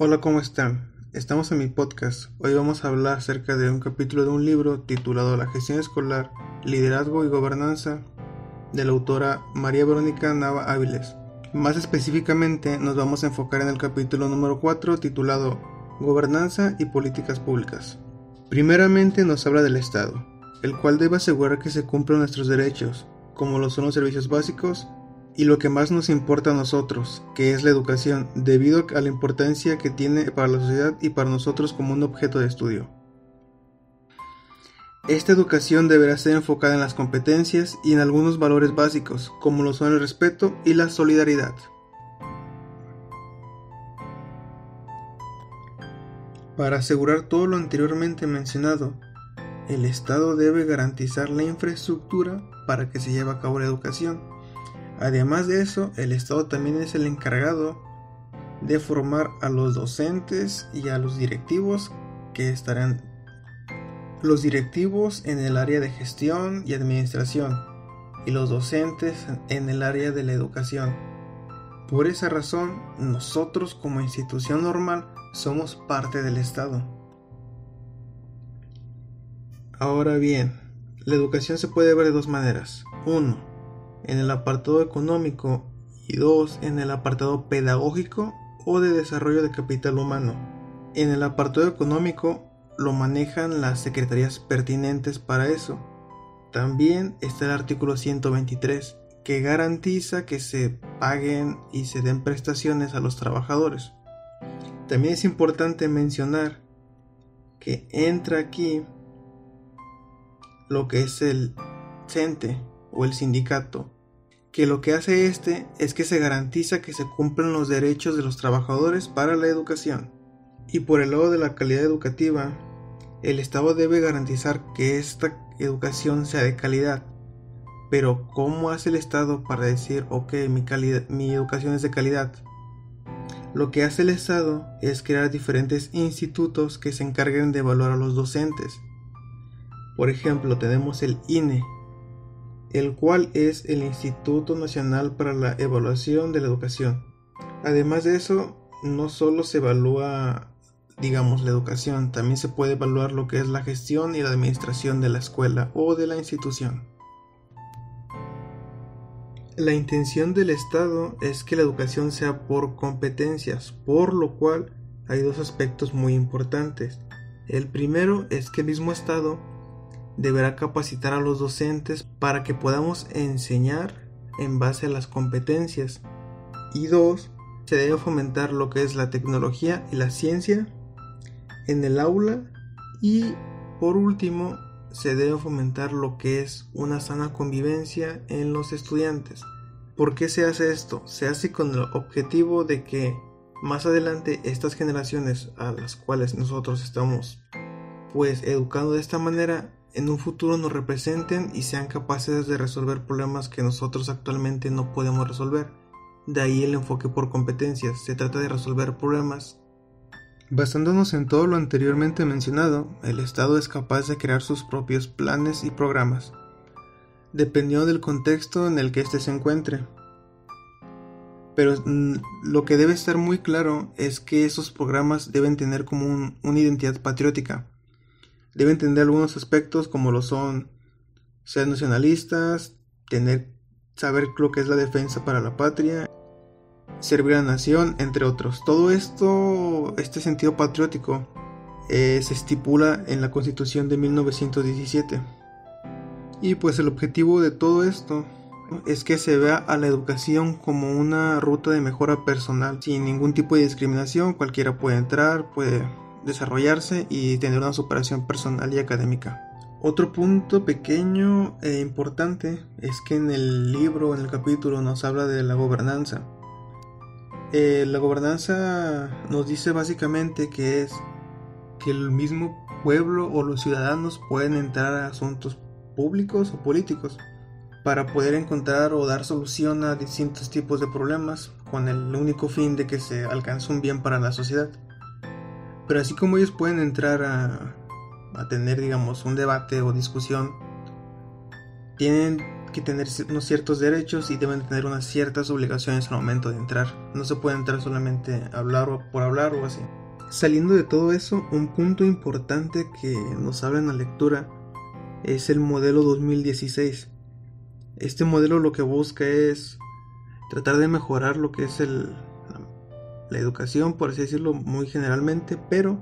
Hola, ¿cómo están? Estamos en mi podcast. Hoy vamos a hablar acerca de un capítulo de un libro titulado La gestión escolar, liderazgo y gobernanza de la autora María Verónica Nava Áviles. Más específicamente nos vamos a enfocar en el capítulo número 4 titulado Gobernanza y políticas públicas. Primeramente nos habla del Estado, el cual debe asegurar que se cumplan nuestros derechos, como lo son los servicios básicos, y lo que más nos importa a nosotros, que es la educación, debido a la importancia que tiene para la sociedad y para nosotros como un objeto de estudio. Esta educación deberá ser enfocada en las competencias y en algunos valores básicos, como lo son el respeto y la solidaridad. Para asegurar todo lo anteriormente mencionado, el Estado debe garantizar la infraestructura para que se lleve a cabo la educación, Además de eso, el Estado también es el encargado de formar a los docentes y a los directivos que estarán los directivos en el área de gestión y administración y los docentes en el área de la educación. Por esa razón, nosotros como institución normal somos parte del Estado. Ahora bien, la educación se puede ver de dos maneras. Uno, en el apartado económico y dos en el apartado pedagógico o de desarrollo de capital humano. En el apartado económico lo manejan las secretarías pertinentes para eso. También está el artículo 123 que garantiza que se paguen y se den prestaciones a los trabajadores. También es importante mencionar que entra aquí lo que es el CENTE o el sindicato, que lo que hace este es que se garantiza que se cumplen los derechos de los trabajadores para la educación. Y por el lado de la calidad educativa, el Estado debe garantizar que esta educación sea de calidad. Pero ¿cómo hace el Estado para decir, ok, mi, mi educación es de calidad? Lo que hace el Estado es crear diferentes institutos que se encarguen de evaluar a los docentes. Por ejemplo, tenemos el INE, el cual es el Instituto Nacional para la Evaluación de la Educación. Además de eso, no solo se evalúa, digamos, la educación, también se puede evaluar lo que es la gestión y la administración de la escuela o de la institución. La intención del Estado es que la educación sea por competencias, por lo cual hay dos aspectos muy importantes. El primero es que el mismo Estado deberá capacitar a los docentes para que podamos enseñar en base a las competencias. Y dos, se debe fomentar lo que es la tecnología y la ciencia en el aula. Y por último, se debe fomentar lo que es una sana convivencia en los estudiantes. ¿Por qué se hace esto? Se hace con el objetivo de que más adelante estas generaciones a las cuales nosotros estamos pues educando de esta manera en un futuro nos representen y sean capaces de resolver problemas que nosotros actualmente no podemos resolver. De ahí el enfoque por competencias, se trata de resolver problemas. Basándonos en todo lo anteriormente mencionado, el Estado es capaz de crear sus propios planes y programas, dependiendo del contexto en el que éste se encuentre. Pero mm, lo que debe estar muy claro es que esos programas deben tener como una identidad patriótica deben entender algunos aspectos como lo son ser nacionalistas, tener saber lo que es la defensa para la patria, servir a la nación, entre otros. Todo esto, este sentido patriótico, eh, se estipula en la Constitución de 1917. Y pues el objetivo de todo esto es que se vea a la educación como una ruta de mejora personal, sin ningún tipo de discriminación, cualquiera puede entrar, puede desarrollarse y tener una superación personal y académica. Otro punto pequeño e importante es que en el libro, en el capítulo, nos habla de la gobernanza. Eh, la gobernanza nos dice básicamente que es que el mismo pueblo o los ciudadanos pueden entrar a asuntos públicos o políticos para poder encontrar o dar solución a distintos tipos de problemas con el único fin de que se alcance un bien para la sociedad. Pero así como ellos pueden entrar a, tener, digamos, un debate o discusión, tienen que tener unos ciertos derechos y deben tener unas ciertas obligaciones al momento de entrar. No se puede entrar solamente a hablar o por hablar o así. Saliendo de todo eso, un punto importante que nos habla en la lectura es el modelo 2016. Este modelo lo que busca es tratar de mejorar lo que es el, la educación, por así decirlo, muy generalmente, pero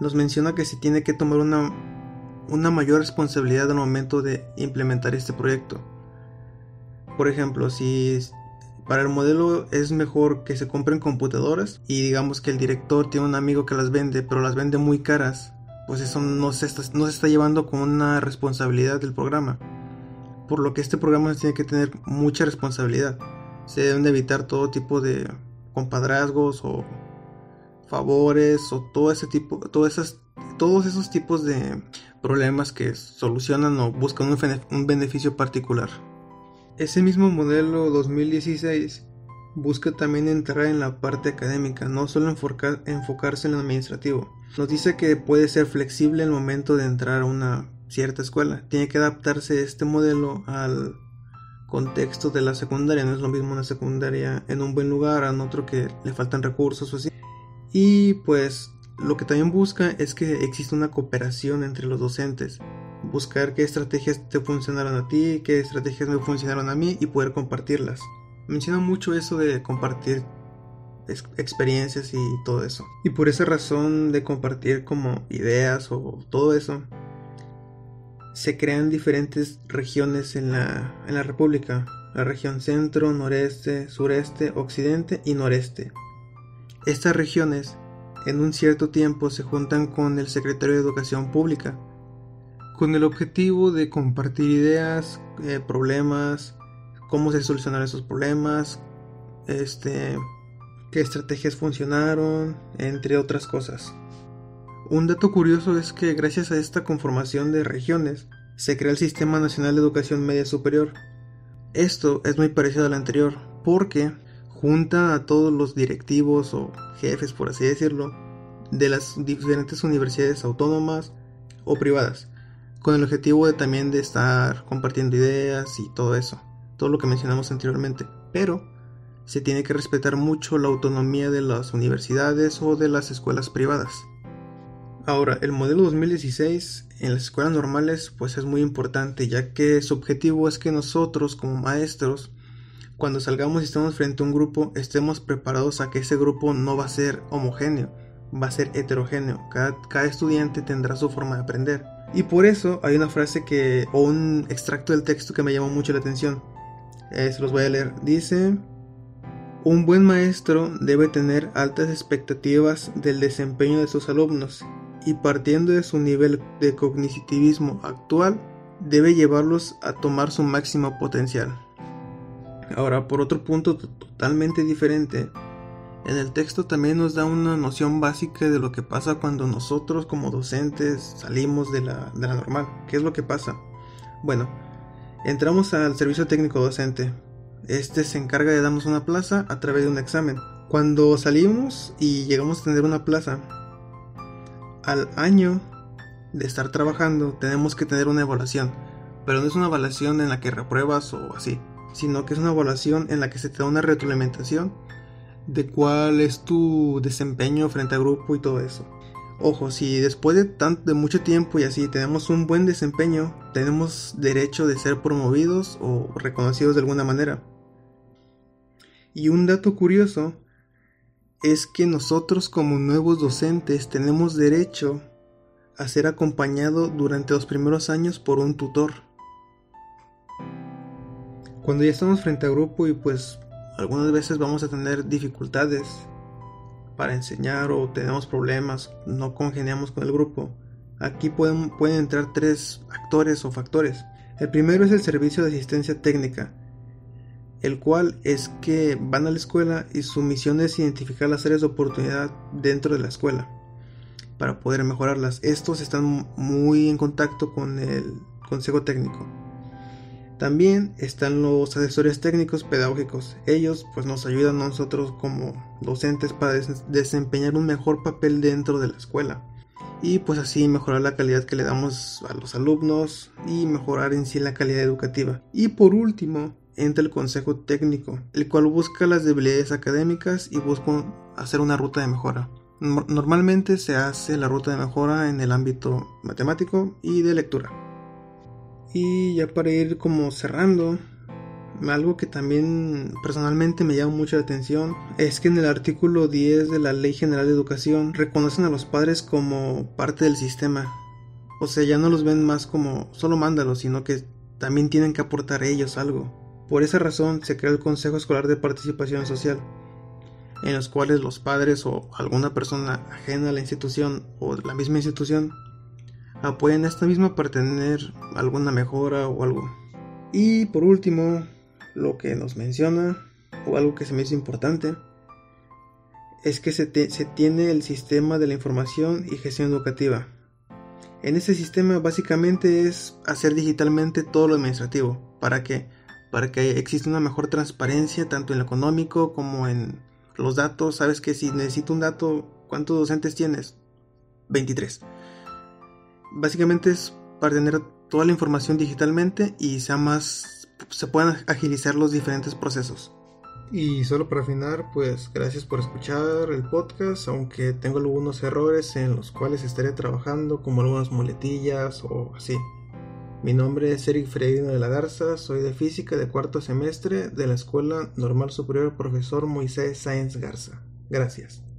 nos menciona que se tiene que tomar una, una mayor responsabilidad al momento de implementar este proyecto. Por ejemplo, si para el modelo es mejor que se compren computadoras y digamos que el director tiene un amigo que las vende, pero las vende muy caras, pues eso no se está, no se está llevando con una responsabilidad del programa. Por lo que este programa tiene que tener mucha responsabilidad. Se deben de evitar todo tipo de compadrazgos o favores o todo ese tipo, esas, todos esos tipos de problemas que solucionan o buscan un, beneficio particular. Ese mismo modelo 2016 busca también entrar en la parte académica, no solo enfocarse en lo administrativo. Nos dice que puede ser flexible el momento de entrar a una cierta escuela. Tiene que adaptarse este modelo al contexto de la secundaria. No es lo mismo una secundaria en un buen lugar a otro que le faltan recursos o así. Y pues lo que también busca es que exista una cooperación entre los docentes. Buscar qué estrategias te funcionaron a ti, qué estrategias me funcionaron a mí y poder compartirlas. Menciona mucho eso de compartir experiencias y todo eso. Y por esa razón de compartir como ideas o todo eso, se crean diferentes regiones en la, en la República, la región centro, noreste, sureste, occidente y noreste. Estas regiones en un cierto tiempo se juntan con el secretario de Educación Pública, con el objetivo de compartir ideas, eh, problemas, cómo se solucionan esos problemas, este, qué estrategias funcionaron, entre otras cosas. Un dato curioso es que gracias a esta conformación de regiones se crea el Sistema Nacional de Educación Media Superior. Esto es muy parecido al anterior porque junta a todos los directivos o jefes, por así decirlo, de las diferentes universidades autónomas o privadas, con el objetivo de también de estar compartiendo ideas y todo eso, todo lo que mencionamos anteriormente. Pero se tiene que respetar mucho la autonomía de las universidades o de las escuelas privadas. Ahora, el modelo 2016 en las escuelas normales pues es muy importante ya que su objetivo es que nosotros como maestros cuando salgamos y estemos frente a un grupo estemos preparados a que ese grupo no va a ser homogéneo, va a ser heterogéneo, cada, cada estudiante tendrá su forma de aprender. Y por eso hay una frase que, o un extracto del texto que me llamó mucho la atención. Se los voy a leer. Dice, un buen maestro debe tener altas expectativas del desempeño de sus alumnos y partiendo de su nivel de cognitivismo actual, debe llevarlos a tomar su máximo potencial. Ahora, por otro punto totalmente diferente, en el texto también nos da una noción básica de lo que pasa cuando nosotros como docentes salimos de la, de la normal. ¿Qué es lo que pasa? Bueno, entramos al servicio técnico docente. Este se encarga de darnos una plaza a través de un examen. Cuando salimos y llegamos a tener una plaza, al año de estar trabajando tenemos que tener una evaluación, pero no es una evaluación en la que repruebas o así, sino que es una evaluación en la que se te da una retroalimentación de cuál es tu desempeño frente al grupo y todo eso. Ojo, si después de, tanto, de mucho tiempo y así tenemos un buen desempeño, tenemos derecho de ser promovidos o reconocidos de alguna manera. Y un dato curioso es que nosotros como nuevos docentes tenemos derecho a ser acompañado durante los primeros años por un tutor. Cuando ya estamos frente a grupo y pues algunas veces vamos a tener dificultades para enseñar o tenemos problemas, no congeniamos con el grupo, aquí pueden, pueden entrar tres actores o factores. El primero es el servicio de asistencia técnica, el cual es que van a la escuela y su misión es identificar las áreas de oportunidad dentro de la escuela para poder mejorarlas. Estos están muy en contacto con el consejo técnico. También están los asesores técnicos pedagógicos. Ellos pues nos ayudan a nosotros como docentes para desempeñar un mejor papel dentro de la escuela. y pues así mejorar la calidad que le damos a los alumnos y mejorar en sí la calidad educativa. Y por último, entra el consejo técnico, el cual busca las debilidades académicas y busca hacer una ruta de mejora. Normalmente se hace la ruta de mejora en el ámbito matemático y de lectura. Y ya para ir como cerrando, algo que también personalmente me llama mucha atención es que en el artículo 10 de la Ley General de Educación reconocen a los padres como parte del sistema. O sea, ya no los ven más como solo mándalos, sino que también tienen que aportar ellos algo. Por esa razón se creó el Consejo Escolar de Participación Social, en los cuales los padres o alguna persona ajena a la institución o la misma institución apoyan a esta misma para tener alguna mejora o algo. Y por último, lo que nos menciona, o algo que se me hizo importante, es que se, se tiene el sistema de la información y gestión educativa. En ese sistema básicamente es hacer digitalmente todo lo administrativo. ¿Para que Para que exista una mejor transparencia tanto en lo económico como en los datos, sabes que si necesito un dato, ¿cuántos docentes tienes? 23. Básicamente es para tener toda la información digitalmente y sea más se puedan agilizar los diferentes procesos. Y solo para afinar, pues gracias por escuchar el podcast, aunque tengo algunos errores en los cuales estaré trabajando, como algunas muletillas o así. Mi nombre es Eric Freirino de la Garza, soy de física de cuarto semestre de la Escuela Normal Superior Profesor Moisés Sáenz Garza. Gracias.